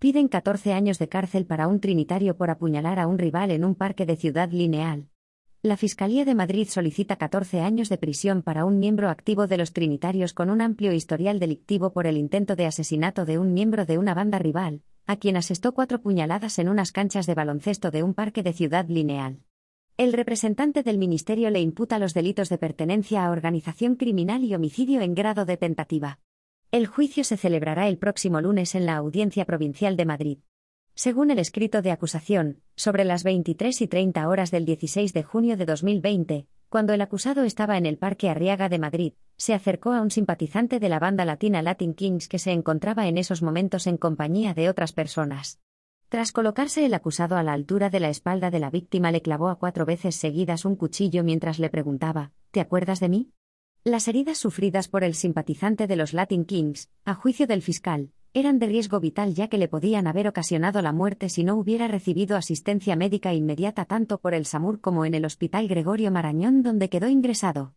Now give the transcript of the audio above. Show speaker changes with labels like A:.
A: Piden 14 años de cárcel para un trinitario por apuñalar a un rival en un parque de Ciudad Lineal. La Fiscalía de Madrid solicita 14 años de prisión para un miembro activo de los Trinitarios con un amplio historial delictivo por el intento de asesinato de un miembro de una banda rival, a quien asestó cuatro puñaladas en unas canchas de baloncesto de un parque de Ciudad Lineal. El representante del Ministerio le imputa los delitos de pertenencia a organización criminal y homicidio en grado de tentativa. El juicio se celebrará el próximo lunes en la Audiencia Provincial de Madrid. Según el escrito de acusación, sobre las 23 y 30 horas del 16 de junio de 2020, cuando el acusado estaba en el Parque Arriaga de Madrid, se acercó a un simpatizante de la banda latina Latin Kings que se encontraba en esos momentos en compañía de otras personas. Tras colocarse el acusado a la altura de la espalda de la víctima le clavó a cuatro veces seguidas un cuchillo mientras le preguntaba, ¿Te acuerdas de mí? Las heridas sufridas por el simpatizante de los Latin Kings, a juicio del fiscal, eran de riesgo vital ya que le podían haber ocasionado la muerte si no hubiera recibido asistencia médica inmediata tanto por el SAMUR como en el Hospital Gregorio Marañón donde quedó ingresado.